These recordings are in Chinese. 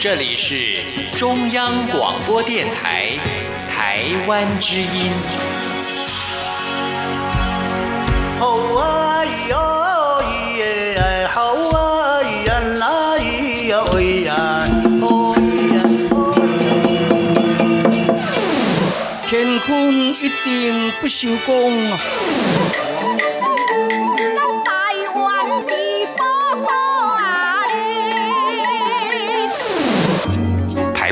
这里是中央广播电台台湾之音。好啊咿呀咿耶，好啊咿呀啦咿呀喂呀，哦咿呀哦。乾坤一定不朽功啊！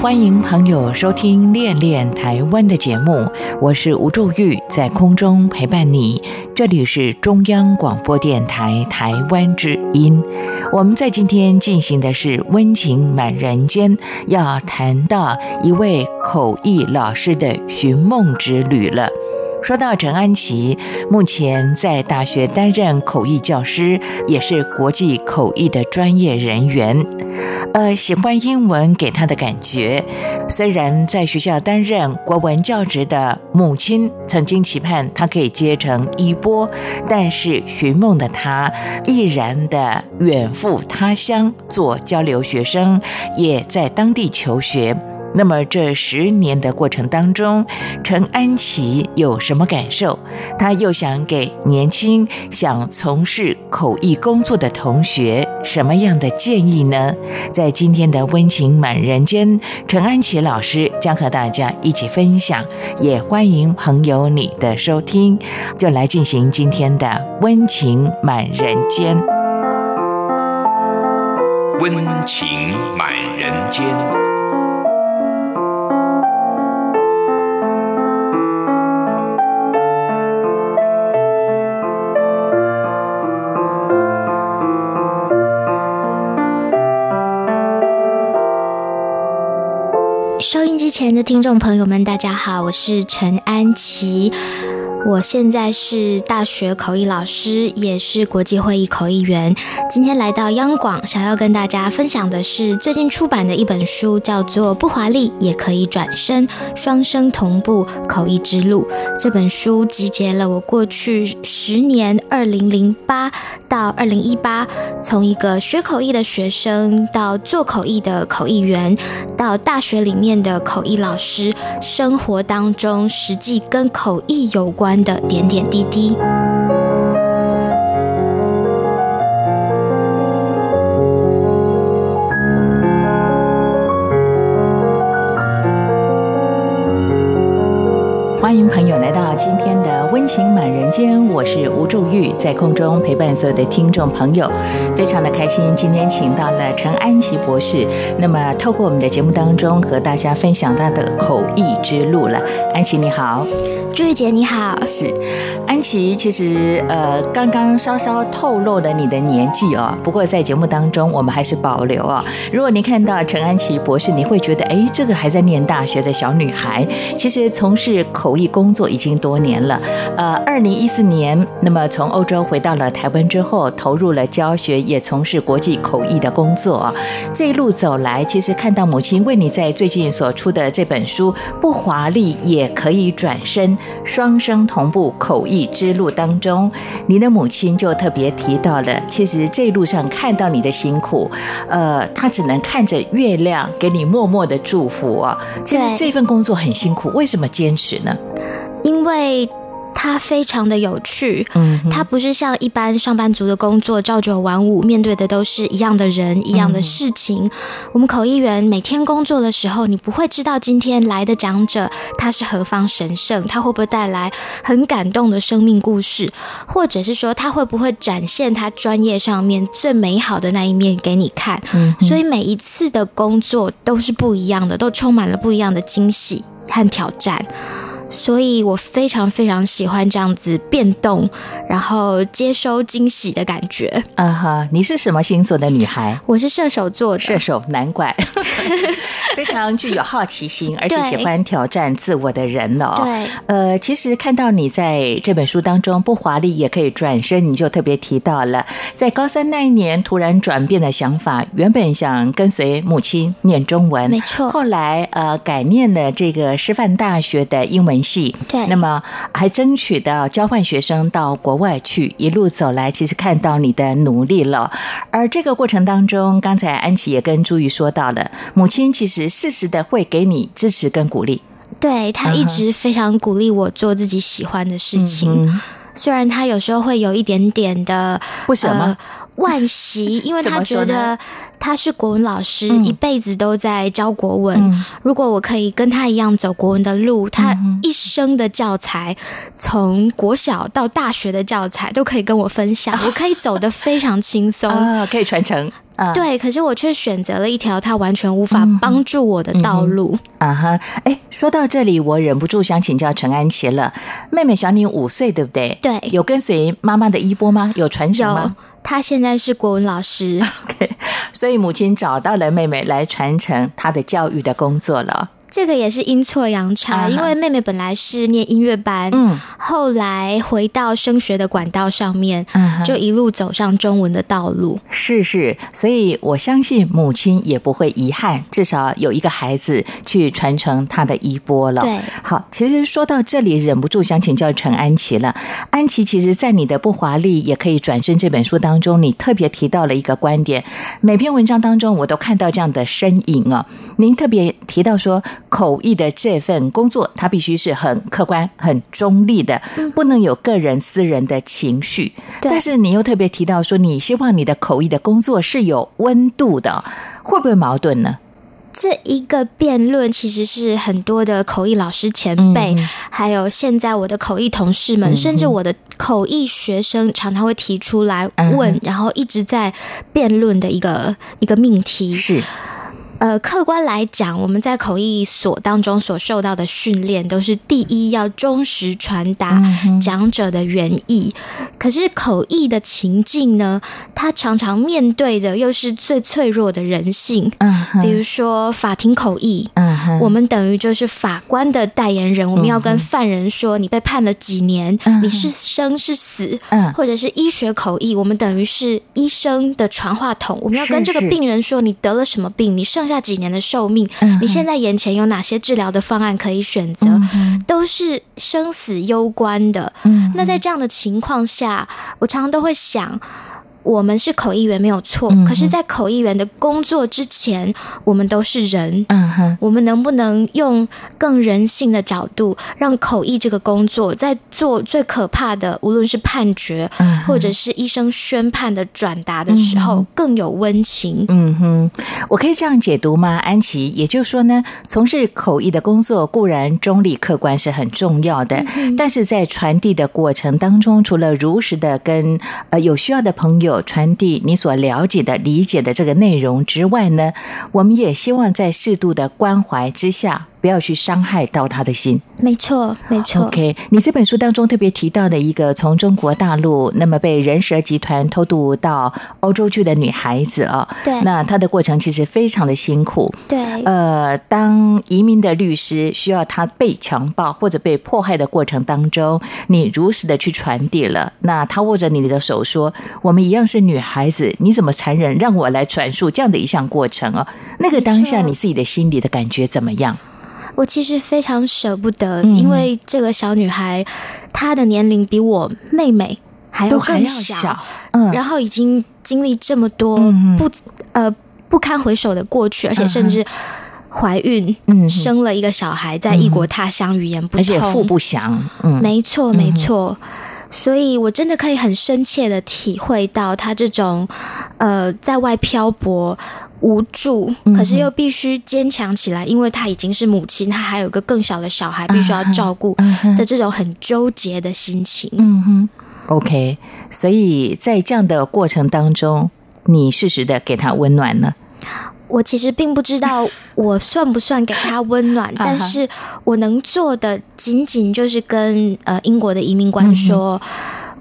欢迎朋友收听《恋恋台湾》的节目，我是吴祝玉，在空中陪伴你。这里是中央广播电台台湾之音。我们在今天进行的是温情满人间，要谈到一位口译老师的寻梦之旅了。说到陈安琪，目前在大学担任口译教师，也是国际口译的专业人员。呃，喜欢英文给他的感觉。虽然在学校担任国文教职的母亲曾经期盼他可以接成衣钵，但是寻梦的他毅然的远赴他乡做交流学生，也在当地求学。那么这十年的过程当中，陈安琪有什么感受？他又想给年轻想从事口译工作的同学什么样的建议呢？在今天的温情满人间，陈安琪老师将和大家一起分享，也欢迎朋友你的收听，就来进行今天的温情满人间。温情满人间。机前的听众朋友们，大家好，我是陈安琪。我现在是大学口译老师，也是国际会议口译员。今天来到央广，想要跟大家分享的是最近出版的一本书，叫做《不华丽也可以转身：双声同步口译之路》。这本书集结了我过去十年（二零零八到二零一八）从一个学口译的学生，到做口译的口译员，到大学里面的口译老师，生活当中实际跟口译有关的点点滴滴。情满人间，我是吴祝玉，在空中陪伴所有的听众朋友，非常的开心，今天请到了陈安琪博士，那么透过我们的节目当中和大家分享他的口译之路了。安琪你好，朱玉姐你好，是安琪，其实呃刚刚稍稍透露了你的年纪哦，不过在节目当中我们还是保留哦。如果你看到陈安琪博士，你会觉得哎，这个还在念大学的小女孩，其实从事口译工作已经多年了。呃，二零一四年，那么从欧洲回到了台湾之后，投入了教学，也从事国际口译的工作。这一路走来，其实看到母亲为你在最近所出的这本书《不华丽也可以转身：双生同步口译之路》当中，你的母亲就特别提到了，其实这一路上看到你的辛苦，呃，她只能看着月亮给你默默的祝福啊。其实这份工作很辛苦，为什么坚持呢？因为它非常的有趣。嗯它不是像一般上班族的工作朝九晚五，面对的都是一样的人、一样的事情。我们口译员每天工作的时候，你不会知道今天来的讲者他是何方神圣，他会不会带来很感动的生命故事，或者是说他会不会展现他专业上面最美好的那一面给你看。嗯所以每一次的工作都是不一样的，都充满了不一样的惊喜和挑战。所以我非常非常喜欢这样子变动，然后接收惊喜的感觉。啊哈，你是什么星座的女孩？我是射手座的，射手，难怪。非常具有好奇心，而且喜欢挑战自我的人哦。对呃，其实看到你在这本书当中不华丽也可以转身，你就特别提到了，在高三那一年突然转变的想法，原本想跟随母亲念中文，没错后来呃改念了这个师范大学的英文系，对。那么还争取到交换学生到国外去，一路走来，其实看到你的努力了。而这个过程当中，刚才安琪也跟朱玉说到了，母亲其实适时的会给你支持跟鼓励。对他一直非常鼓励我做自己喜欢的事情，嗯虽然他有时候会有一点点的不舍吗？呃惋惜，因为他觉得他是国文老师，嗯一辈子都在教国文。嗯。如果我可以跟他一样走国文的路，他一生的教材，从国小到大学的教材都可以跟我分享，我可以走得非常轻松。啊，可以传承啊。对，可是我却选择了一条他完全无法帮助我的道路。啊哈，哎，说到这里，我忍不住想请教陈安琪了。妹妹小你五岁，对不对？对有跟随妈妈的衣钵吗？有传承有吗，她现在是国文老师。OK，所以母亲找到了妹妹来传承她的教育的工作了。这个也是阴错阳差，啊因为妹妹本来是念音乐班，嗯后来回到升学的管道上面，嗯就一路走上中文的道路。是是，所以我相信母亲也不会遗憾，至少有一个孩子去传承她的衣钵了。对好，其实说到这里，忍不住想请教陈安琪了。安琪，其实，在你的《不华丽也可以转身》这本书当中，你特别提到了一个观点，每篇文章当中我都看到这样的身影哦。您特别提到说，口译的这份工作，它必须是很客观、很中立的，不能有个人私人的情绪。对但是你又特别提到说，你希望你的口译的工作是有温度的，会不会矛盾呢？这一个辩论其实是很多的口译老师前辈，嗯还有现在我的口译同事们，甚至我的口译学生，常常会提出来问，嗯然后一直在辩论的一个一个命题。是，呃，客观来讲，我们在口译所当中所受到的训练，都是第一要忠实传达讲者的原意。可是口译的情境呢，它常常面对的又是最脆弱的人性。嗯比如说法庭口译，嗯哼，我们等于就是法官的代言人，我们要跟犯人说你被判了几年，嗯你是生是死，嗯。或者是医学口译，我们等于是医生的传话筒，我们要跟这个病人说你得了什么病，你剩下几年的寿命，嗯你现在眼前有哪些治疗的方案可以选择，都是生死攸关的。嗯那在这样的情况下，我常常都会想。我们是口译员没有错，嗯可是，在口译员的工作之前，我们都是人。嗯哼，我们能不能用更人性的角度，让口译这个工作在做最可怕的，无论是判决，嗯或者是医生宣判的转达的时候，更有温情？嗯哼，我可以这样解读吗？安琪，也就是说呢，从事口译的工作固然中立客观是很重要的，但是在传递的过程当中，除了如实的跟呃有需要的朋友有传递你所了解的、理解的这个内容之外呢，我们也希望在适度的关怀之下，不要去伤害到他的心。没错，没错。OK，你这本书当中特别提到的一个从中国大陆那么被人蛇集团偷渡到欧洲去的女孩子啊、对那她的过程其实非常的辛苦。对，呃，当移民的律师需要她被强暴或者被迫害的过程当中，你如实的去传递了。那她握着你的手说：“我们一样是女孩子，你怎么残忍？让我来阐述这样的一项过程哦。”那个当下你自己的心里的感觉怎么样？我其实非常舍不得，嗯。因为这个小女孩她的年龄比我妹妹还要都更小，小，嗯，然后已经经历这么多嗯不呃不堪回首的过去，而且甚至怀孕，嗯生了一个小孩，在异国他乡，语言不通，而且父不详，嗯，没错，没错。所以，我真的可以很深切的体会到他这种，呃，在外漂泊、无助，嗯可是又必须坚强起来，因为他已经是母亲，他还有一个更小的小孩必须要照顾的这种很纠结的心情。嗯哼，OK，所以在这样的过程当中，你适时的给他温暖呢？我其实并不知道 我算不算给他温暖，但是我能做的仅仅就是跟呃英国的移民官说。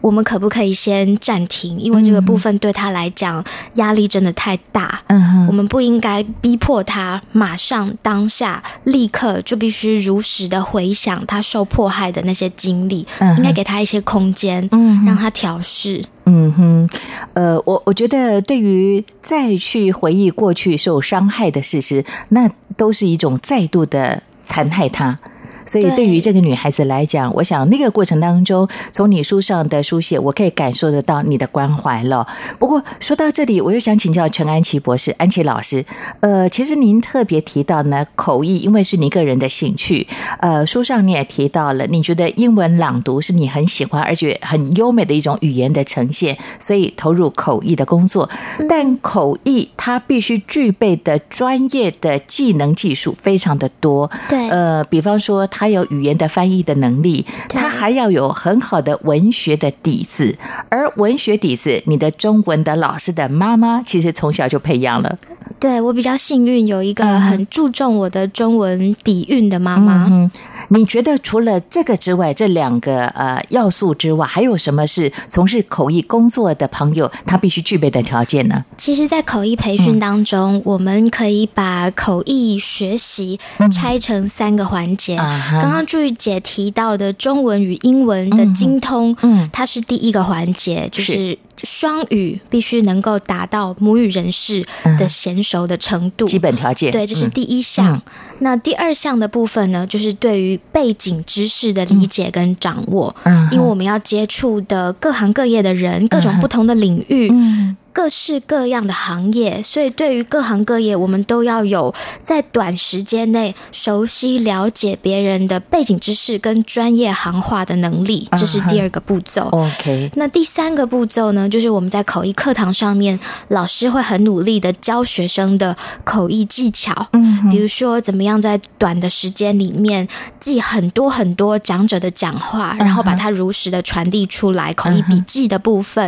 我们可不可以先暂停？因为这个部分对他来讲压力真的太大。嗯哼我们不应该逼迫他马上当下立刻就必须如实的回想他受迫害的那些经历，嗯应该给他一些空间，嗯让他调试。嗯哼，呃，我我觉得对于再去回忆过去受伤害的事实，那都是一种再度的残害他。所以，对对于这个女孩子来讲，我想那个过程当中，从你书上的书写，我可以感受得到你的关怀了。不过说到这里，我又想请教陈安琪博士、安琪老师。呃，其实您特别提到呢，口译，因为是你个人的兴趣。呃，书上你也提到了，你觉得英文朗读是你很喜欢而且很优美的一种语言的呈现，所以投入口译的工作。但口译它必须具备的专业的技能技术非常的多。对呃，比方说他有语言的翻译的能力，对他还要有很好的文学的底子，而文学底子，你的中文的老师的妈妈其实从小就培养了。对我比较幸运，有一个很注重我的中文底蕴的妈妈。嗯，你觉得除了这个之外，这两个呃要素之外，还有什么是从事口译工作的朋友他必须具备的条件呢？其实，在口译培嗯训当中，我们可以把口译学习拆成三个环节。刚刚朱玉姐提到的中文与英文的精通，嗯它是第一个环节，就是双语必须能够达到母语人士的娴熟的程度。基本条件。对，这是嗯第一项。嗯那第二项的部分呢，就是对于背景知识的理解跟掌握。嗯因为我们要接触的各行各业的人，各种不同的领域。嗯各式各样的行业，所以对于各行各业，我们都要有在短时间内熟悉了解别人的背景知识跟专业行话的能力，这是第二个步骤。，OK，那第三个步骤呢，就是我们在口译课堂上面，老师会很努力的教学生的口译技巧，嗯比如说怎么样在短的时间里面记很多很多讲者的讲话，然后把它如实的传递出来，口译笔记的部分，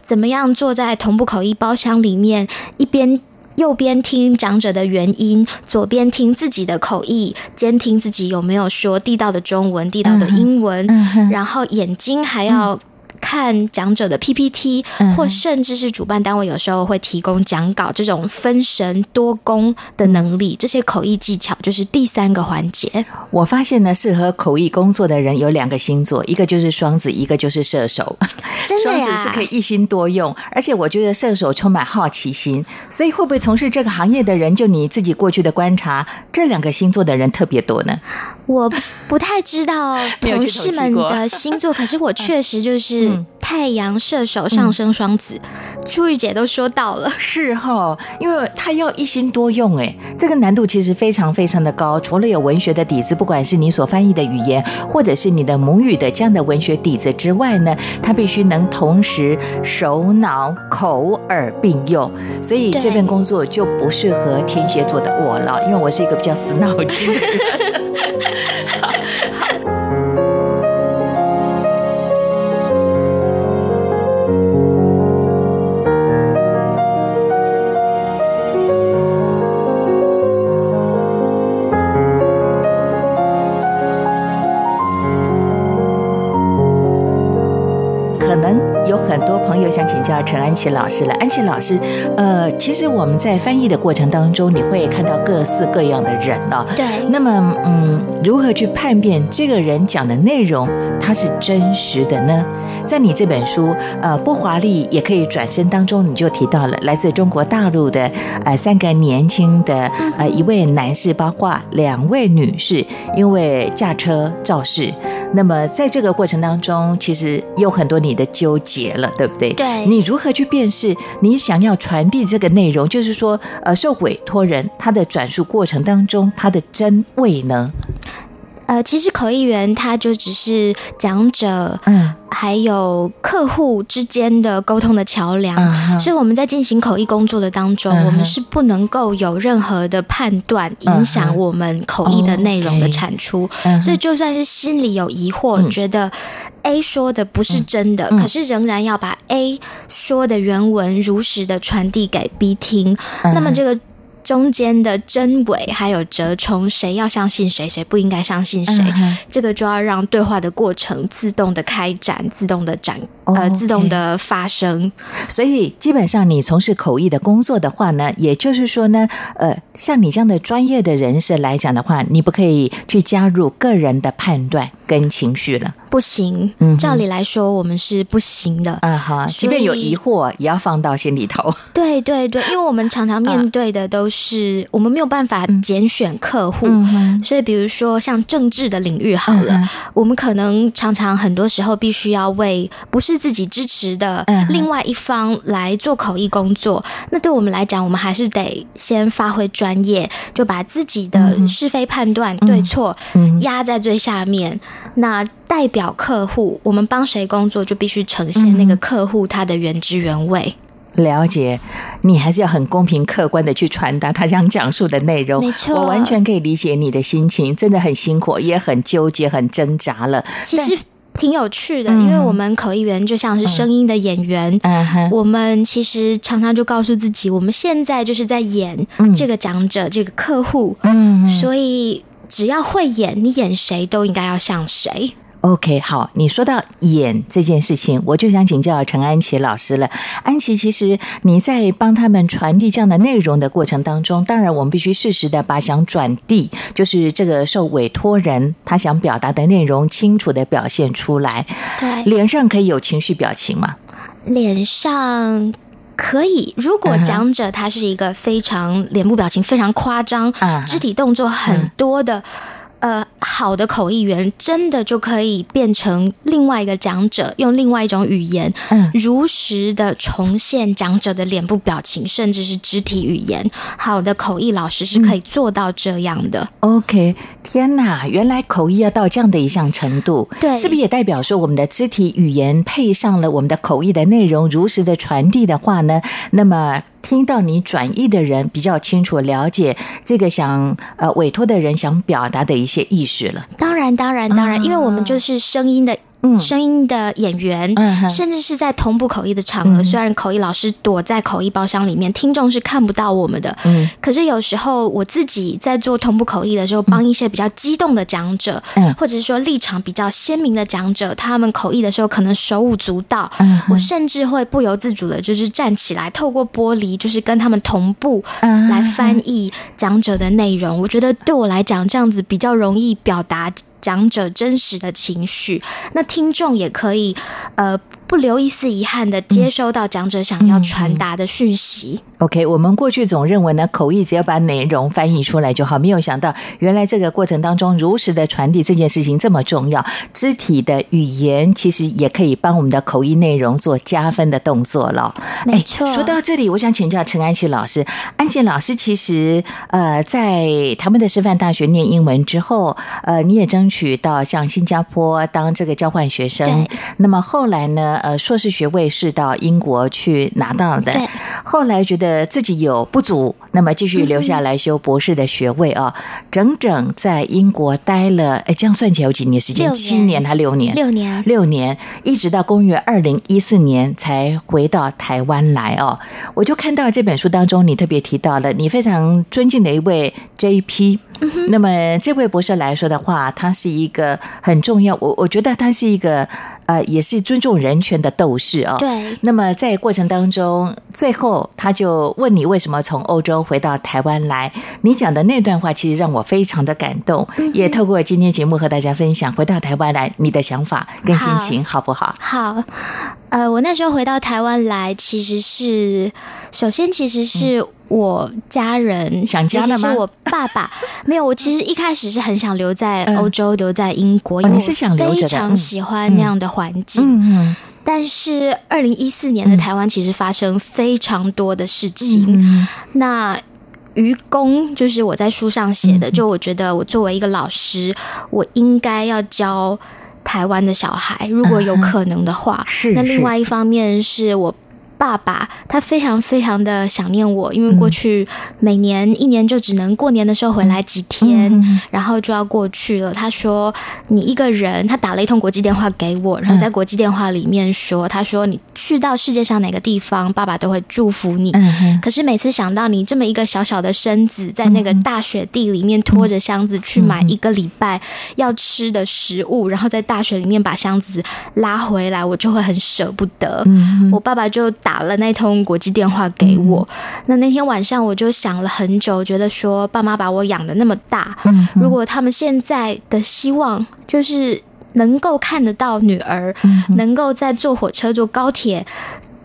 怎么样坐在同步口译包厢里面，一边。右边听讲者的原因，左边听自己的口译，监听自己有没有说地道的中文、地道的英文，然后眼睛还要看讲者的 PPT，、嗯或甚至是主办单位有时候会提供讲稿这种分神多功的能力，这些口译技巧就是第三个环节。我发现呢，适合口译工作的人有两个星座，一个就是双子，一个就是射手。真的双呀，子是可以一心多用，而且我觉得射手充满好奇心，所以会不会从事这个行业的人，就你自己过去的观察，这两个星座的人特别多呢？我不太知道 同事们的星座，可是我确实就是 嗯太阳射手上升双子，朱玉姐都说到了。是哈，因为他要一心多用，哎，这个难度其实非常非常的高。除了有文学的底子，不管是你所翻译的语言，或者是你的母语的这样的文学底子之外呢，他必须能同时手脑口耳并用。所以这份工作就不适合天蝎座的我了，因为我是一个比较死脑筋的人。陈安琪老师了。安琪老师，呃，其实我们在翻译的过程当中，你会看到各式各样的人哦、对，那么，嗯，如何去判别这个人讲的内容他是真实的呢？在你这本书，呃，不华丽也可以转身当中，你就提到了来自中国大陆的呃三个年轻的呃一位男士，包括两位女士，因为驾车肇事。那么在这个过程当中，其实有很多你的纠结了，对不对？对你如何去辨识你想要传递这个内容？就是说，呃，受委托人他的转述过程当中，他的真伪呢？呃，其实口译员他就只是讲者，嗯还有客户之间的沟通的桥梁。嗯所以我们在进行口译工作的当中，嗯我们是不能够有任何的判断，影响我们口译的内容的产出。嗯所以就算是心里有疑惑，嗯觉得 A 说的不是真的，嗯可是仍然要把 A 说的原文如实的传递给 B 听，嗯那么这个。中间的真伪还有折冲，谁要相信谁，谁不应该相信谁，嗯这个就要让对话的过程自动的开展，自动的展，哦呃，自动的发生。所以基本上你从事口译的工作的话呢，也就是说呢，呃，像你这样的专业的人士来讲的话，你不可以去加入个人的判断跟情绪了。不行嗯，照理来说我们是不行的。啊哈，即便有疑惑，也要放到心里头。对对对，因为我们常常 面对的都是、我们没有办法拣选客户，嗯所以比如说像政治的领域好了，嗯我们可能常常很多时候必须要为不是自己支持的另外一方来做口译工作。那对我们来讲，我们还是得先发挥专业，就把自己的是非判断、对错嗯压在最下面。那代表客户，我们帮谁工作，就必须呈现那嗯个客户他的原汁原味。了解，你还是要很公平客观的去传达他想讲述的内容。没错我完全可以理解你的心情，真的很辛苦，也很纠结、很挣扎了。其实挺有趣的，嗯因为我们口译员就像是声音的演员。嗯哼，我们其实常常就告诉自己，我们现在就是在演嗯这个讲者、这个客户，嗯所以只要会演，你演谁都应该要像谁。OK，好，你说到演这件事情，我就想请教陈安琪老师了。安琪，其实你在帮他们传递这样的内容的过程当中，当然我们必须适时的把想转递，就是这个受委托人他想表达的内容清楚的表现出来。对，脸上可以有情绪表情吗？脸上。可以，如果讲者他是一个非常脸部表情非常夸张、肢体动作很多的，呃，好的口译员，真的就可以变成另外一个讲者，用另外一种语言，嗯如实的重现讲者的脸部表情，甚至是肢体语言。好的口译老师是可以做到这样的。OK，天哪，原来口译要到这样的一项程度，对是不是也代表说我们的肢体语言配上了我们的口译的内容，如实的传递的话呢？那么听到你转译的人比较清楚了解这个想呃委托的人想表达的一些意识了。当然，当然，当然，因为我们就是声音的。声音的演员，嗯甚至是在同步口译的场合，嗯。虽然口译老师躲在口译包厢里面，听众是看不到我们的，嗯。可是有时候我自己在做同步口译的时候，帮一些比较激动的讲者，嗯。或者是说立场比较鲜明的讲者，他们口译的时候可能手舞足蹈，嗯我甚至会不由自主的，就是站起来，透过玻璃，就是跟他们同步嗯来翻译讲者的内容。我觉得对我来讲，这样子比较容易表达。讲者真实的情绪，那听众也可以，呃，不留一丝遗憾的接收到讲者想要传达的讯息。OK，我们过去总认为呢，口译只要把内容翻译出来就好，没有想到原来这个过程当中如实的传递这件事情这么重要。肢体的语言其实也可以帮我们的口译内容做加分的动作了。没错哎说到这里，我想请教陈安琪老师，安琪老师其实呃在他们的师范大学念英文之后，呃你也争取到像新加坡当这个交换学生，那么后来呢，呃硕士学位是到英国去拿到的。对后来觉得自己有不足，那么继续留下来修博士的学位啊、整整在英国待了，哎，这样算起来有几年时间？年七年还六年？六年，六年，一直到公元二零一四年才回到台湾来哦。我就看到这本书当中，你特别提到了你非常尊敬的一位 J.P.，、那么这位博士来说的话，他是一个很重要，我我觉得他是一个呃，也是尊重人权的斗士哦。对那么在过程当中，最后他就问你为什么从欧洲回到台湾来？你讲的那段话其实让我非常的感动，也透过今天节目和大家分享回到台湾来你的想法跟心情，好不好？好，呃，我那时候回到台湾来，其实是首先其实是我家人、嗯想家了吗？尤其是我爸爸。没有，我其实一开始是很想留在嗯。欧洲，留在英国，因为我非常嗯喜欢那样的环境。嗯嗯但是二零一四年的台湾其实发生非常多的事情，嗯那。愚公就是我在书上写嗯的，就我觉得我作为一个老师，我应该要教台湾的小孩，如果有可能的话。是是那另外一方面是我爸爸他非常非常的想念我，因为过去每年一年就只能过年的时候回来几天，嗯然后就要过去了。他说你一个人，他打了一通国际电话给我，然后在国际电话里面说，他说你去到世界上哪个地方，爸爸都会祝福你。嗯，可是每次想到你这么一个小小的身子，在那个大雪地里面拖着箱子去买一个礼拜要吃的食物，然后在大雪里面把箱子拉回来，我就会很舍不得。嗯我爸爸就打了那通国际电话给我。那那天晚上我就想了很久，觉得说爸妈把我养的那么大，嗯如果他们现在的希望就是能够看得到女儿，能够在坐火车、坐高铁。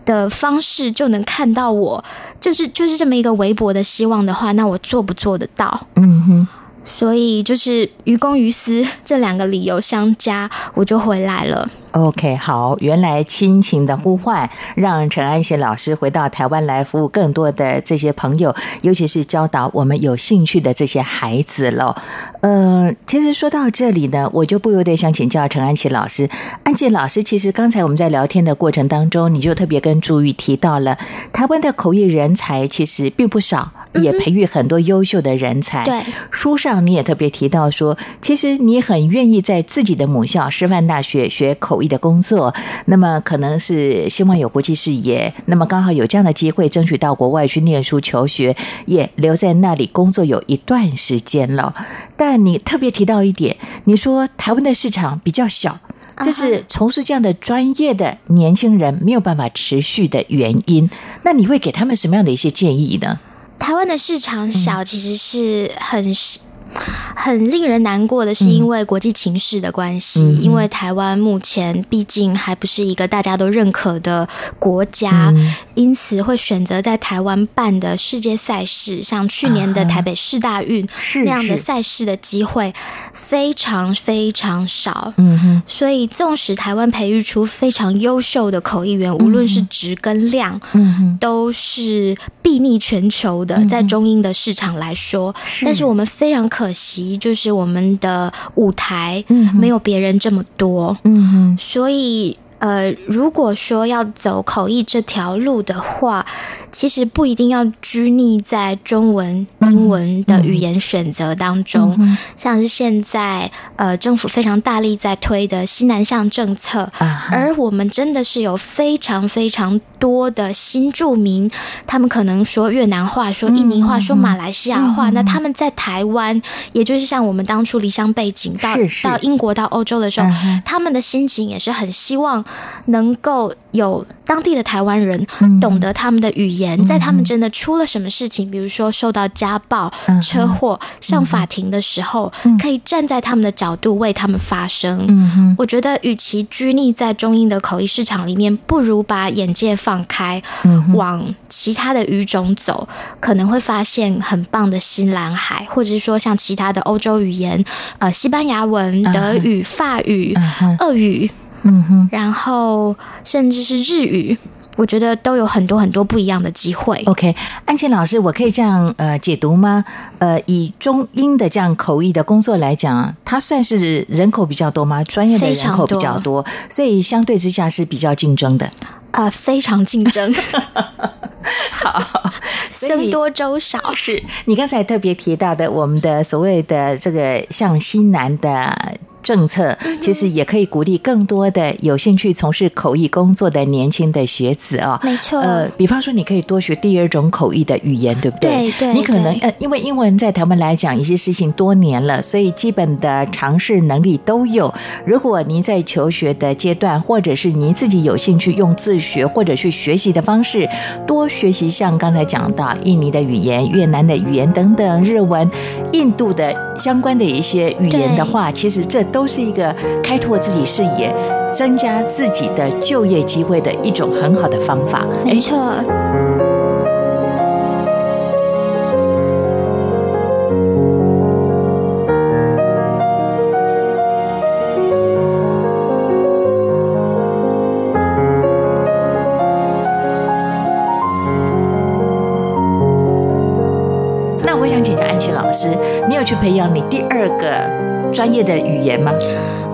的方式就能看到我，就是就是这么一个微薄的希望的话，那我做不做得到？嗯哼。所以就是于公于私这两个理由相加，我就回来了。OK，好，原来亲情的呼唤让陈安贤老师回到台湾来服务更多的这些朋友，尤其是教导我们有兴趣的这些孩子了。呃，其实说到这里呢，我就不由得想请教陈安琪老师。安琪老师，其实刚才我们在聊天的过程当中，你就特别跟朱玉提到了台湾的口译人才其实并不少，也培育很多优秀的人才。对，书上你也特别提到说，其实你很愿意在自己的母校师范大学学口译的工作，那么可能是希望有国际视野，那么刚好有这样的机会，争取到国外去念书求学，也留在那里工作有一段时间了。但你特别提到一点，你说台湾的市场比较小。这是从事这样的专业的年轻人没有办法持续的原因。那你会给他们什么样的一些建议呢？台湾的市场小，其实是很。很令人难过的是，因为国际情势的关系，嗯。因为台湾目前毕竟还不是一个大家都认可的国家，嗯因此会选择在台湾办的世界赛事，像去年的台北市大运、是那样的是。赛事的机会非常非常少。嗯哼，所以，纵使台湾培育出非常优秀的口译员，无论是质跟量，都是睥睨全球的，在中英的市场来说，但是我们非常可惜，就是我们的舞台没有别人这么多，嗯哼，所以。呃，如果说要走口译这条路的话，其实不一定要拘泥在中文、英文的语言选择当中，像是现在呃政府非常大力在推的西南向政策，啊而我们真的是有非常非常多的新住民，他们可能说越南话、说印尼话、说马来西亚话，那他们在台湾，也就是像我们当初离乡背景到到英国、到欧洲的时候他们的心情也是很希望能够有当地的台湾人嗯。懂得他们的语言，在他们真的出了什么事情，比如说受到家暴、嗯车祸，上法庭的时候，可以站在他们的角度为他们发声。我觉得，与其拘泥在中英的口译市场里面，不如把眼界放开，嗯往其他的语种走，可能会发现很棒的新蓝海，或者是说像其他的欧洲语言，呃，西班牙文、德语、法语、俄语，嗯哼。然后甚至是日语，我觉得都有很多很多不一样的机会。OK，安琪老师，我可以这样呃解读吗？呃，以中英的这样口译的工作来讲，它算是人口比较多吗？专业的人口比较多，所以相对之下是比较竞争的。呃，非常竞争，好，僧多粥少。是你刚才特别提到的，我们的所谓的这个向西南的。政策其实也可以鼓励更多的有兴趣从事口译工作的年轻的学子哦。没错呃，比方说你可以多学第二种口译的语言，对不对？对对你可能对呃，因为英文在台湾来讲一些事情多年了，所以基本的尝试能力都有。如果您在求学的阶段，或者是您自己有兴趣用自学或者去学习的方式，多学习像刚才讲到印尼的语言、越南的语言等等，日文、印度的相关的一些语言的话，其实这都是一个开拓自己视野、增加自己的就业机会的一种很好的方法。没错，琪老师，你有去培养你第二个专业的语言吗？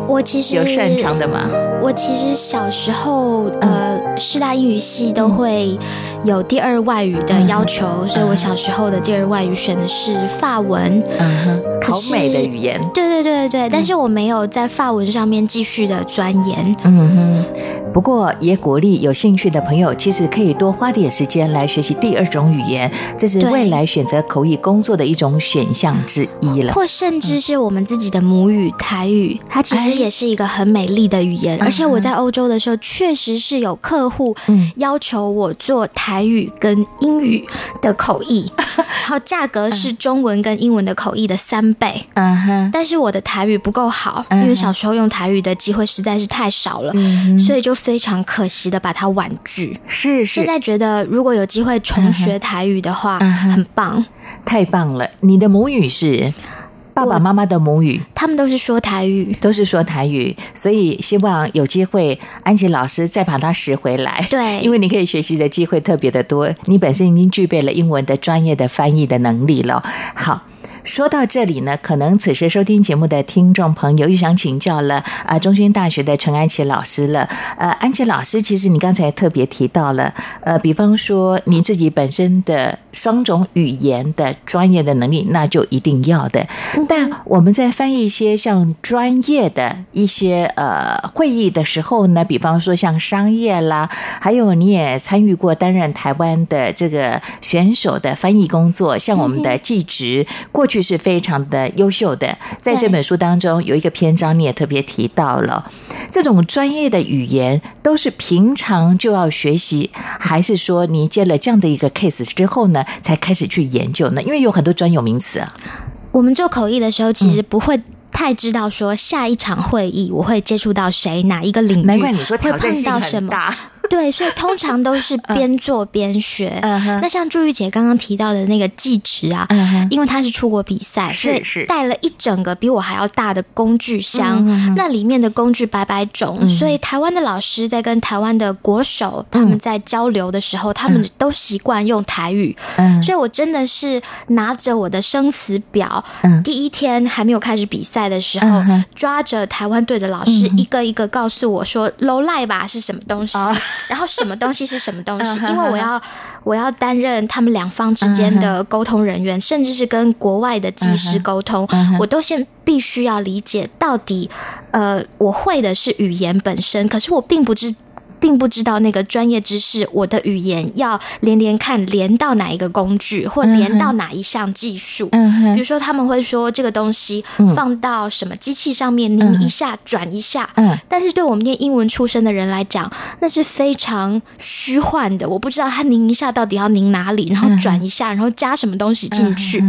我其实有擅长的吗？我其实小时候，呃，师大英语系都会有第二外语的要求，所以我小时候的第二外语选的是法文。嗯哼，好美的语言。对对对对对，但是我没有在法文上面继续的钻研。嗯哼，不过也鼓励有兴趣的朋友，其实可以多花点时间来学习第二种语言，这是未来选择口译工作的一种选项之一了。或甚至是我们自己的母语台语，它其实哎也是一个很美丽的语言。而且我在欧洲的时候，确实是有客户嗯要求我做台语跟英语的口译，然后价格是中文跟英文的口译的三倍。嗯哼，但是我的台语不够好，嗯因为小时候用台语的机会实在是太少了，嗯所以就非常可惜的把它婉拒。是是，现在觉得如果有机会重学台语的话，嗯很棒。太棒了。你的母语是爸爸妈妈的母语。他们都是说台语，都是说台语，所以希望有机会安琪老师再把它拾回来。对 因为你可以学习的机会特别的多，你本身已经具备了英文的专业的翻译的能力了。好。说到这里呢，可能此时收听节目的听众朋友又想请教了啊、中兴大学的陈安琪老师了。呃，安琪老师，其实你刚才特别提到了，呃，比方说你自己本身的双种语言的专业的能力，那就一定要的。但我们在翻译一些像专业的一些呃会议的时候呢，比方说像商业啦，还有你也参与过担任台湾的这个选手的翻译工作，像我们的记职，过去是非常的优秀的。在这本书当中有一个篇章，你也特别提到了，这种专业的语言都是平常就要学习，还是说你接了这样的一个 case 之后呢，才开始去研究呢？因为有很多专有名词啊。我们做口译的时候，嗯其实不会太知道说下一场会议我会接触到谁，哪一个领域，难怪你说会碰到什么。对，所以通常都是边做边学。嗯那像朱玉姐刚刚提到的那个技职啊，嗯因为她是出国比赛，是所以带了一整个比我还要大的工具箱，嗯那里面的工具百百种，所以台湾的老师在跟台湾的国手他们在交流的时候，他们都习惯用台语，嗯。所以我真的是拿着我的生死表，嗯。第一天还没有开始比赛的时候，嗯抓着台湾队的老师、一个一个告诉我说 “low 赖吧”是什么东西，哦然后什么东西是什么东西，因为我要我要担任他们两方之间的沟通人员，甚至是跟国外的技师沟通，我都先必须要理解到底，呃，我会的是语言本身，可是我并不知。并不知道那个专业知识，我的语言要连连看连到哪一个工具，或连到哪一项技术。嗯哼比如说，他们会说这个东西放到什么机器上面拧一下、转一下。嗯但是对我们念英文出身的人来讲，那是非常虚幻的。我不知道它拧一下到底要拧哪里，然后转一下，然后加什么东西进去。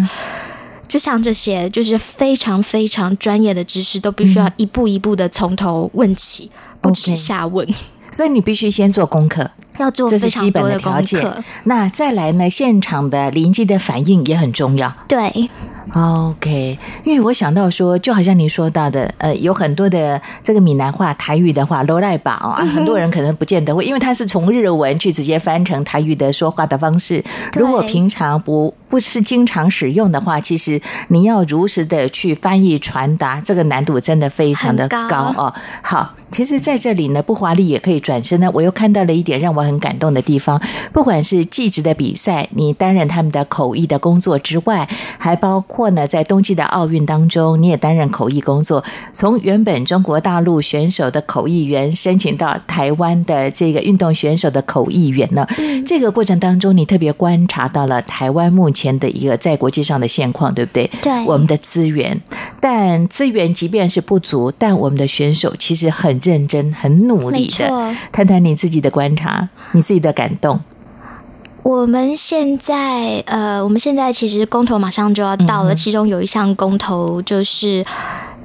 就像这些，就是非常非常专业的知识，都必须要一步一步的从头问起，不止 OK 下问，所以你必须先做功课，要做这是非常基本多的条件课。。那再来呢，现场的邻居的反应也很重要。对，OK，因为我想到说，就好像您说到的，呃，有很多的这个闽南话、台语的话，罗赖宝啊，很多人可能不见得会，因为它是从日文去直接翻成台语的说话的方式。如果平常不不是经常使用的话，其实你要如实的去翻译传达，这个难度真的非常的高哦。好，其实在这里呢，不华丽也可以转身呢。我又看到了一点让我很感动的地方，不管是技职的比赛，你担任他们的口译的工作之外，还包括呢，在冬季的奥运当中，你也担任口译工作。从原本中国大陆选手的口译员申请到台湾的这个运动选手的口译员呢，这个过程当中，你特别观察到了台湾目前的一个在国际上的现况，对不对？对我们的资源，但资源即便是不足，但我们的选手其实很认真、很努力的。谈谈你自己的观察，你自己的感动。我们现在呃，我们现在其实公投马上就要到了，其中有一项公投就是。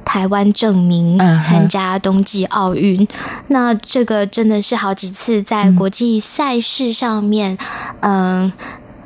台湾证明参加冬季奥运，那这个真的是好几次在国际赛事上面，嗯、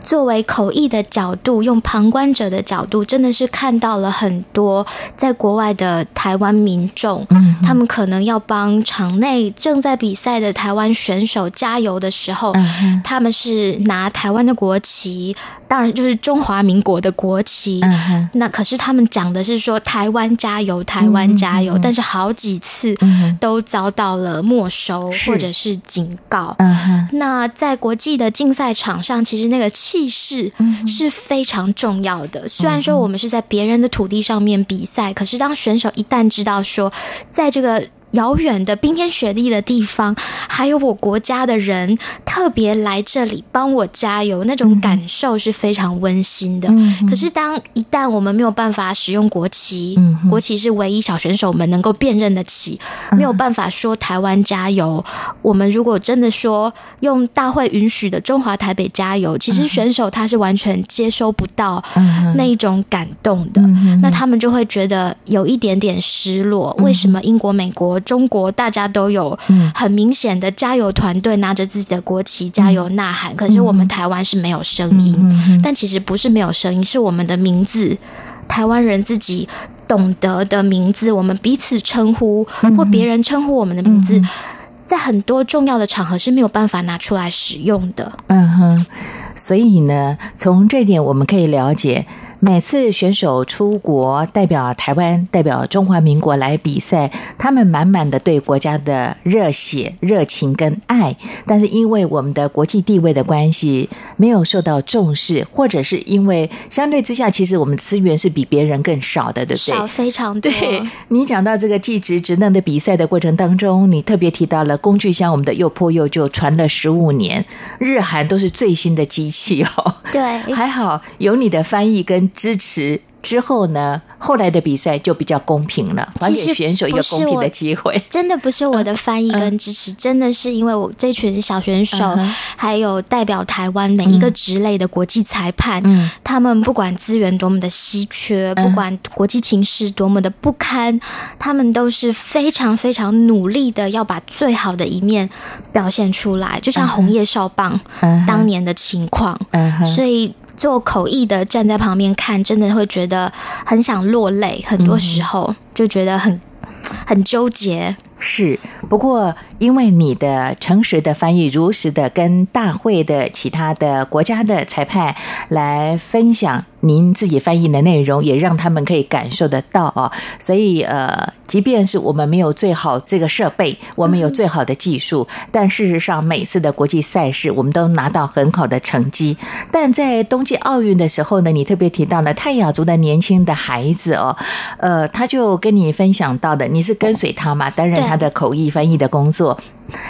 作为口译的角度，用旁观者的角度，真的是看到了很多在国外的台湾民众，嗯他们可能要帮场内正在比赛的台湾选手加油的时候，嗯他们是拿台湾的国旗，当然就是中华民国的国旗。嗯那可是他们讲的是说台湾加油，台湾加油，但是好几次都遭到了没收或者是警告。嗯。那在国际的竞赛场上，其实那个气势嗯是非常重要的。虽然说我们是在别人的土地上面比赛，可是当选手一旦知道说，在这个遥远的冰天雪地的地方，还有我国家的人特别来这里帮我加油，那种感受是非常温馨的。嗯可是当一旦我们没有办法使用国旗，嗯国旗是唯一小选手们能够辨认的旗，没有办法说台湾加油。我们如果真的说用大会允许的中华台北加油，其实选手他是完全接收不到那一种感动的。那他们就会觉得有一点点失落。为什么英国、美国、中国大家都有很明显的加油团队拿着自己的国旗加油呐喊，可是我们台湾是没有声音？但其实不是没有声音，是我们的名字，台湾人自己懂得的名字，我们彼此称呼或别人称呼我们的名字。在很多重要的场合是没有办法拿出来使用的。嗯哼，所以呢，从这点我们可以了解，每次选手出国代表台湾、代表中华民国来比赛，他们满满的对国家的热血、热情跟爱，但是因为我们的国际地位的关系，没有受到重视，或者是因为相对之下，其实我们资源是比别人更少的，对不对？少非常多。对你讲到这个技职职能的比赛的过程当中，你特别提到了工具箱，我们的又破又旧传了十五年，日韩都是最新的机器哦。对，还好有你的翻译跟支持。之后呢，后来的比赛就比较公平了，还给选手一个公平的机会。真的不是我的翻译跟支持，真的是因为我这群小选手，嗯还有代表台湾每一个职类的国际裁判，嗯。他们不管资源多么的稀缺，嗯。不管国际情势多么的不堪，他们都是非常非常努力的要把最好的一面表现出来，就像红叶少棒嗯当年的情况。嗯，所以做口译的站在旁边看，真的会觉得很想落泪，很多时候就觉得很很纠结。是，不过因为你的诚实的翻译，如实的跟大会的其他的国家的裁判来分享您自己翻译的内容，也让他们可以感受得到哦。所以呃，即便是我们没有最好这个设备，我们有最好的技术，但事实上每次的国际赛事，我们都拿到很好的成绩。但在冬季奥运的时候呢，你特别提到了泰雅族的年轻的孩子哦，呃，他就跟你分享到的，你是跟随他嘛，当然他的口译翻译的工作。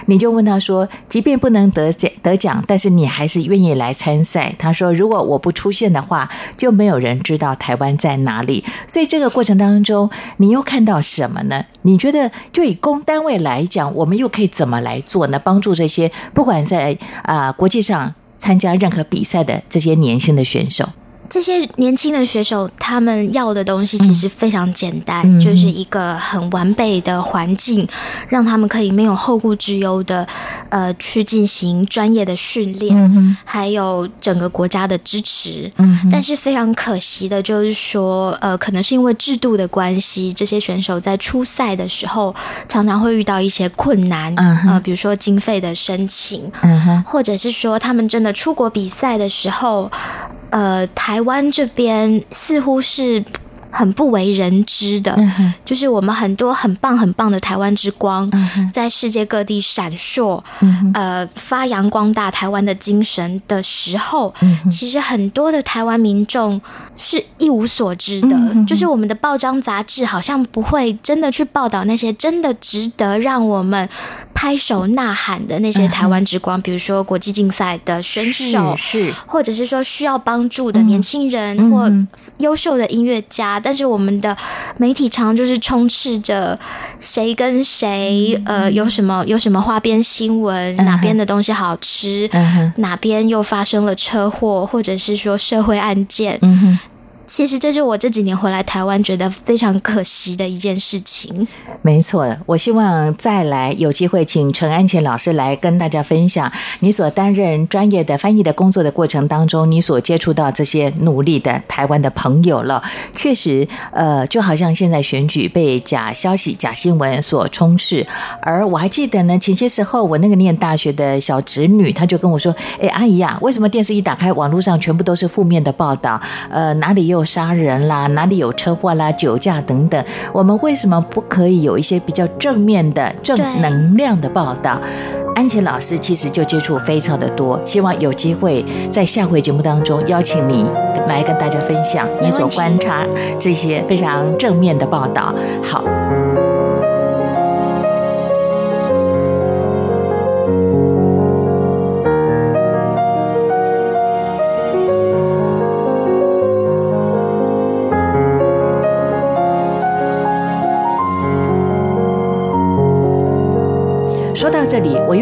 你就问他说，即便不能得奖得奖，但是你还是愿意来参赛。他说，如果我不出现的话，就没有人知道台湾在哪里。所以这个过程当中，你又看到什么呢？你觉得就以公单位来讲，我们又可以怎么来做呢？帮助这些不管在啊、国际上参加任何比赛的这些年轻的选手。这些年轻的选手，他们要的东西其实非常简单，嗯。就是一个很完备的环境，让他们可以没有后顾之忧的，呃，去进行专业的训练，嗯还有整个国家的支持。嗯但是非常可惜的就是说，呃，可能是因为制度的关系，这些选手在出赛的时候常常会遇到一些困难，嗯呃，比如说经费的申请，嗯，或者是说他们真的出国比赛的时候，呃，台湾这边似乎是很不为人知的，嗯就是我们很多很棒很棒的台湾之光，嗯在世界各地闪烁，嗯呃，发扬光大台湾的精神的时候，嗯其实很多的台湾民众是一无所知的，嗯就是我们的报章杂志好像不会真的去报道那些真的值得让我们拍手呐喊的那些台湾之光，比如说国际竞赛的选手。或者是说需要帮助的年轻人、嗯或嗯优秀的音乐家，但是我们的媒体常常就是充斥着谁跟谁，呃，有什么有什么花边新闻，嗯哪边的东西好吃，嗯哪边又发生了车祸，或者是说社会案件，嗯哼其实这是我这几年回来台湾觉得非常可惜的一件事情。没错，我希望再来有机会请陈安琪老师来跟大家分享你所担任专业的翻译的工作的过程当中，你所接触到这些努力的台湾的朋友了。确实，呃，就好像现在选举被假消息、假新闻所充斥，而我还记得呢，前些时候我那个念大学的小侄女，她就跟我说：“哎，阿姨呀，为什么电视一打开，网络上全部都是负面的报道？呃，哪里杀人啦，哪里有车祸啦，酒驾等等。我们为什么不可以有一些比较正面的、正能量的报道？”安琪老师其实就接触非常的多，希望有机会在下回节目当中邀请你来跟大家分享你所观察这些非常正面的报道。好。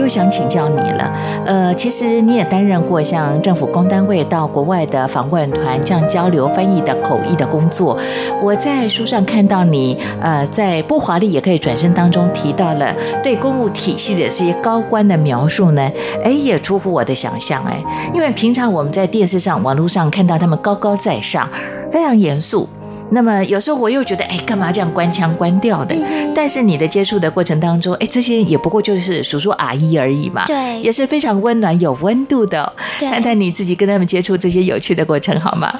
又想请教你了。呃，其实你也担任过像政府公单位到国外的访问团这样交流翻译的口译的工作。我在书上看到你，呃，在不华丽也可以转身当中提到了对公务体系的这些高官的描述呢，哎，也出乎我的想象哎。因为平常我们在电视上、网络上看到他们高高在上，非常严肃。那么有时候我又觉得，哎，干嘛这样关腔关调的？但是你的接触的过程当中，哎，这些也不过就是叔叔阿姨而已嘛，对，也是非常温暖有温度的。谈谈你自己跟他们接触这些有趣的过程好吗？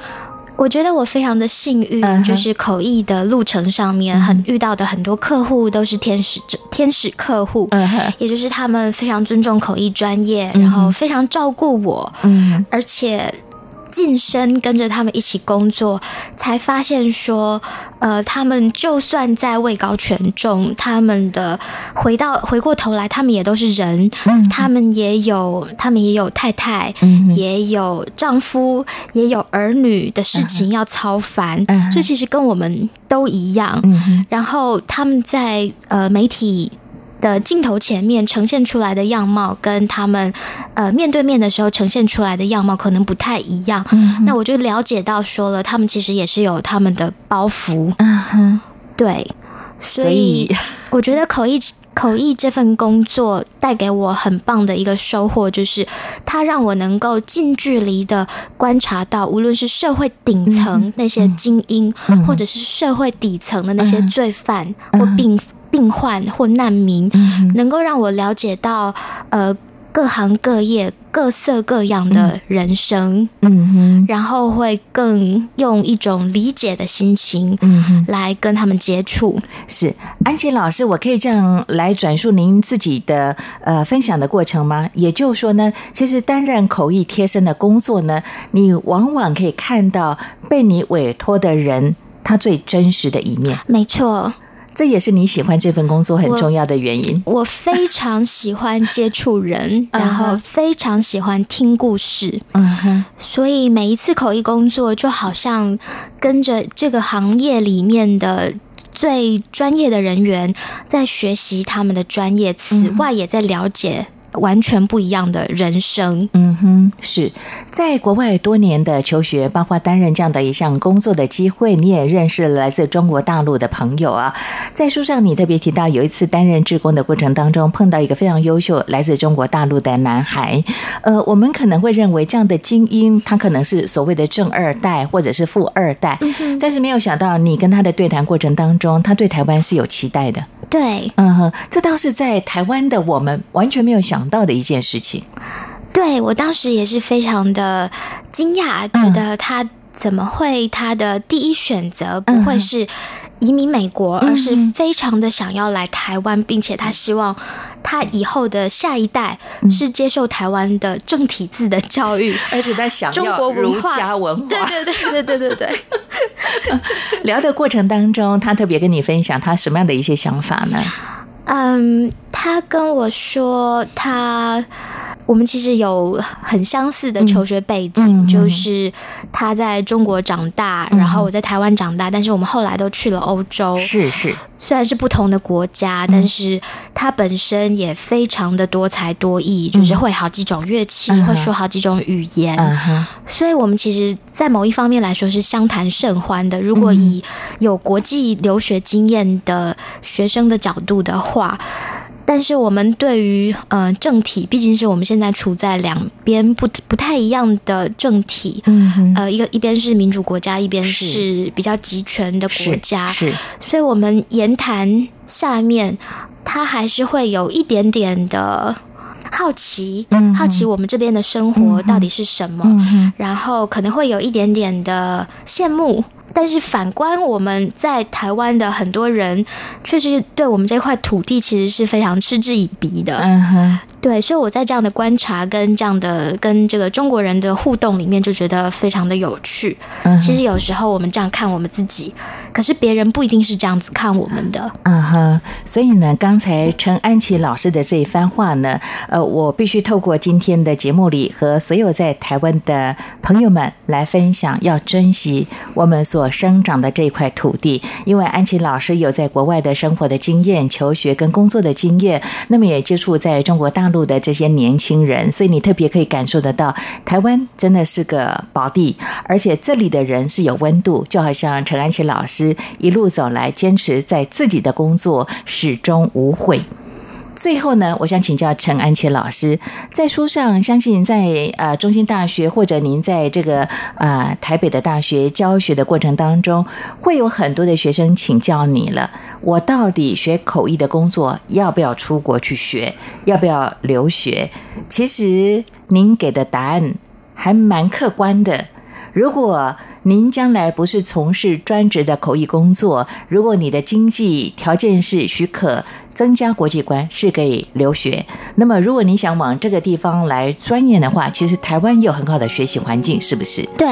我觉得我非常的幸运，就是口译的路程上面很遇到的很多客户都是天使天使客户，也就是他们非常尊重口译专业，然后非常照顾我，嗯，而且。晋升跟着他们一起工作，才发现说，呃，他们就算在位高权重，他们的回到回过头来，他们也都是人，他们也有他们也有太太，也有丈夫，也有儿女的事情要操烦，所以其实跟我们都一样。然后他们在呃媒体。的镜头前面呈现出来的样貌，跟他们呃面对面的时候呈现出来的样貌可能不太一样。那我就了解到，说了他们其实也是有他们的包袱。嗯哼，对，所以我觉得口译 口译这份工作带给我很棒的一个收获，就是它让我能够近距离的观察到，无论是社会顶层那些精英，或者是社会底层的那些罪犯或病。病患或难民，能够让我了解到，呃，各行各业、各色各样的人生，嗯哼，然后会更用一种理解的心情，嗯哼，来跟他们接触。是安琪老师，我可以这样来转述您自己的呃分享的过程吗？也就是说呢，其实担任口译贴身的工作呢，你往往可以看到被你委托的人他最真实的一面。没错。这也是你喜欢这份工作很重要的原因。我非常喜欢接触人，然后非常喜欢听故事。嗯哼，所以每一次口译工作，就好像跟着这个行业里面的最专业的人员，在学习他们的专业，此外也在了解。完全不一样的人生。嗯哼，是在国外多年的求学，包括担任这样的一项工作的机会，你也认识了来自中国大陆的朋友啊。在书上，你特别提到有一次担任志工的过程当中，碰到一个非常优秀来自中国大陆的男孩。呃，我们可能会认为这样的精英，他可能是所谓的正二代或者是富二代，但是没有想到，你跟他的对谈过程当中，他对台湾是有期待的。对，嗯哼，这倒是在台湾的我们完全没有想到的一件事情。对我当时也是非常的惊讶，觉得他怎么会他的第一选择不会是。移民美国，而是非常的想要来台湾，并且他希望他以后的下一代是接受台湾的正体字的教育，而且在想要儒家文化。对对对对对对对。聊的过程当中，他特别跟你分享他什么样的一些想法呢？嗯。他跟我说他。我们其实有很相似的求学背景，就是他在中国长大，然后我在台湾长大，但是我们后来都去了欧洲。是是，虽然是不同的国家，但是他本身也非常的多才多艺，就是会好几种乐器，嗯会说好几种语言。嗯，所以，我们其实，在某一方面来说是相谈甚欢的。如果嗯以有国际留学经验的学生的角度的话，但是我们对于呃政体，毕竟是我们现在处在两边不不太一样的政体。嗯，呃，一个一边是民主国家，一边是是比较集权的国是家，是，所以我们言谈下面，他还是会有一点点的好奇，好奇我们这边的生活到底是什么，嗯，然后可能会有一点点的羡慕。但是反观我们在台湾的很多人，确实对我们这块土地其实是非常嗤之以鼻的。嗯哼，对，所以我在这样的观察跟这样的跟这个中国人的互动里面，就觉得非常的有趣。嗯其实有时候我们这样看我们自己，可是别人不一定是这样子看我们的。嗯哼，所以呢，刚才陈安琪老师的这一番话呢，呃，我必须透过今天的节目里和所有在台湾的朋友们来分享，要珍惜我们所生长的这一块土地，因为安琪老师有在国外的生活的经验、求学跟工作的经验，那么也接触在中国大陆的这些年轻人，所以你特别可以感受得到，台湾真的是个宝地，而且这里的人是有温度，就好像陈安琪老师一路走来，坚持在自己的工作始终无悔。最后呢，我想请教陈安琪老师，在书上，相信在呃中兴大学或者您在这个呃台北的大学教学的过程当中，会有很多的学生请教你了，我到底学口译的工作要不要出国去学，要不要留学？其实您给的答案还蛮客观的。如果您将来不是从事专职的口译工作，如果你的经济条件是许可，增加国际观是可以留学。那么，如果你想往这个地方来钻研的话，其实台湾也有很好的学习环境，是不是？对，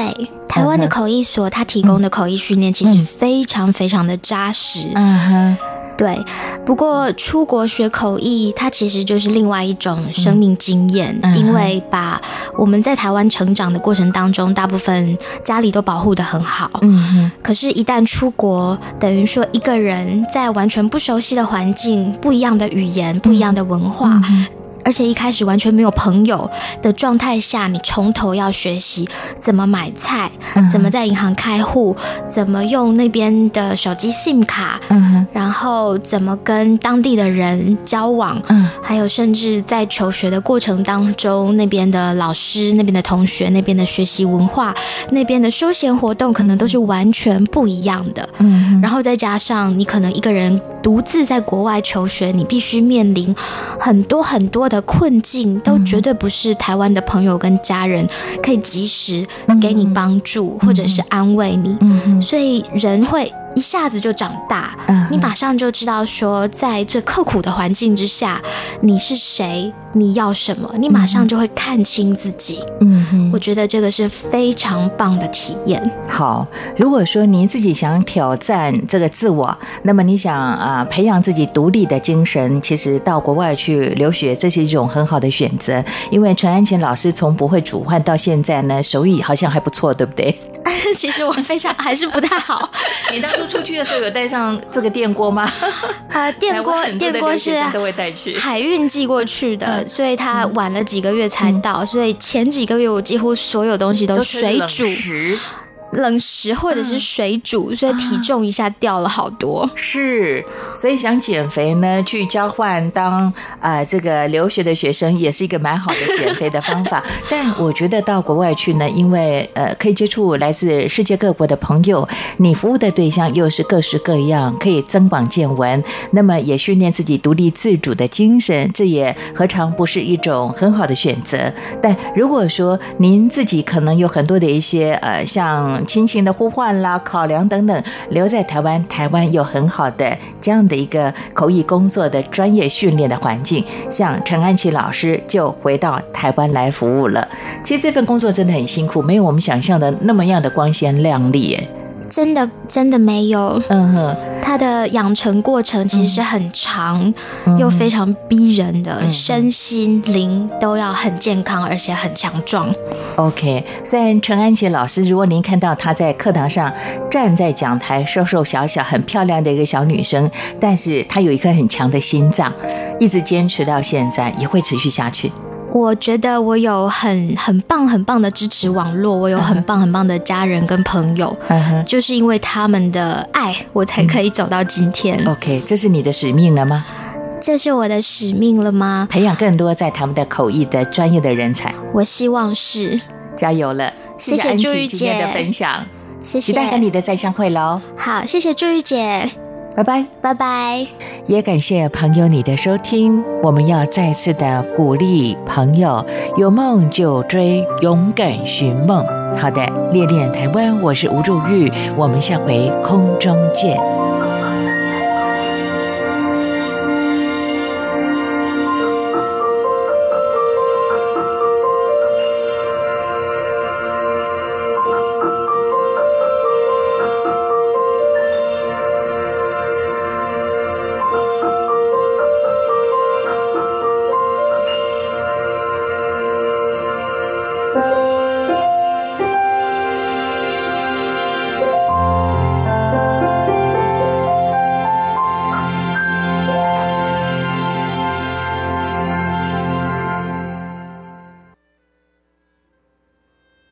台湾的口译所，它提供的口译训练其实非常非常的扎实。嗯哼，对，不过出国学口译，它其实就是另外一种生命经验，嗯。因为把我们在台湾成长的过程当中，大部分家里都保护的很好。可是，一旦出国，等于说一个人在完全不熟悉的环境、不一样的语言、不一样的文化，而且一开始完全没有朋友的状态下，你从头要学习怎么买菜，怎么在银行开户，怎么用那边的手机 SIM 卡，嗯，然后怎么跟当地的人交往，嗯。还有甚至在求学的过程当中，那边的老师、那边的同学、那边的学习文化、那边的休闲活动，可能都是完全不一样的。嗯然后再加上你可能一个人独自在国外求学，你必须面临很多很多的困境，都绝对不是台湾的朋友跟家人可以及时给你帮助或者是安慰你。所以人会一下子就长大，嗯你马上就知道说，在最刻苦的环境之下，你是谁，你要什么，你马上就会看清自己。嗯哼。我觉得这个是非常棒的体验。好，如果说您自己想挑战这个自我，那么你想啊、呃培养自己独立的精神，其实到国外去留学，这是一种很好的选择。因为陈安琴老师从不会煮饭到现在呢，手艺好像还不错，对不对？其实我非常还是不太好。你当初出去的时候有带上这个电锅吗？呃，电锅电锅是会带去。海运寄过去的，所以它晚了几个月才到，所以前几个月我几乎所有东西都水煮。食冷食或者是水煮，所以体重一下掉了好多。是，所以想减肥呢，去交换当呃这个留学的学生也是一个蛮好的减肥的方法。但我觉得到国外去呢，因为呃可以接触来自世界各国的朋友，你服务的对象又是各式各样，可以增广见闻，那么也训练自己独立自主的精神，这也何尝不是一种很好的选择？但如果说您自己可能有很多的一些呃像亲情的呼唤啦、考量等等，留在台湾，台湾有很好的这样的一个口译工作的专业训练的环境，像陈安琪老师就回到台湾来服务了。其实这份工作真的很辛苦，没有我们想象的那么样的光鲜亮丽。耶。真的真的没有，嗯哼，它的养成过程其实是很长、又非常逼人的，嗯身心灵都要很健康，而且很强壮。OK，虽然陈安琪老师，如果您看到她在课堂上站在讲台，瘦瘦小小、很漂亮的一个小女生，但是她有一颗很强的心脏，一直坚持到现在，也会持续下去。我觉得我有很很棒很棒的支持网络，我有很棒很棒的家人跟朋友，嗯就是因为他们的爱，我才可以走到今天。，OK，这是你的使命了吗？这是我的使命了吗？培养更多在他们的口译的专业的人才，我希望是。加油了！安谢谢朱玉姐的分享，谢谢。期待和你的再相会喽，好，谢谢朱玉姐，拜拜。拜拜。也感谢朋友你的收听，我们要再次的鼓励朋友，有梦就追，勇敢寻梦。好的，恋恋台湾，我是吴祝玉，我们下回空中见。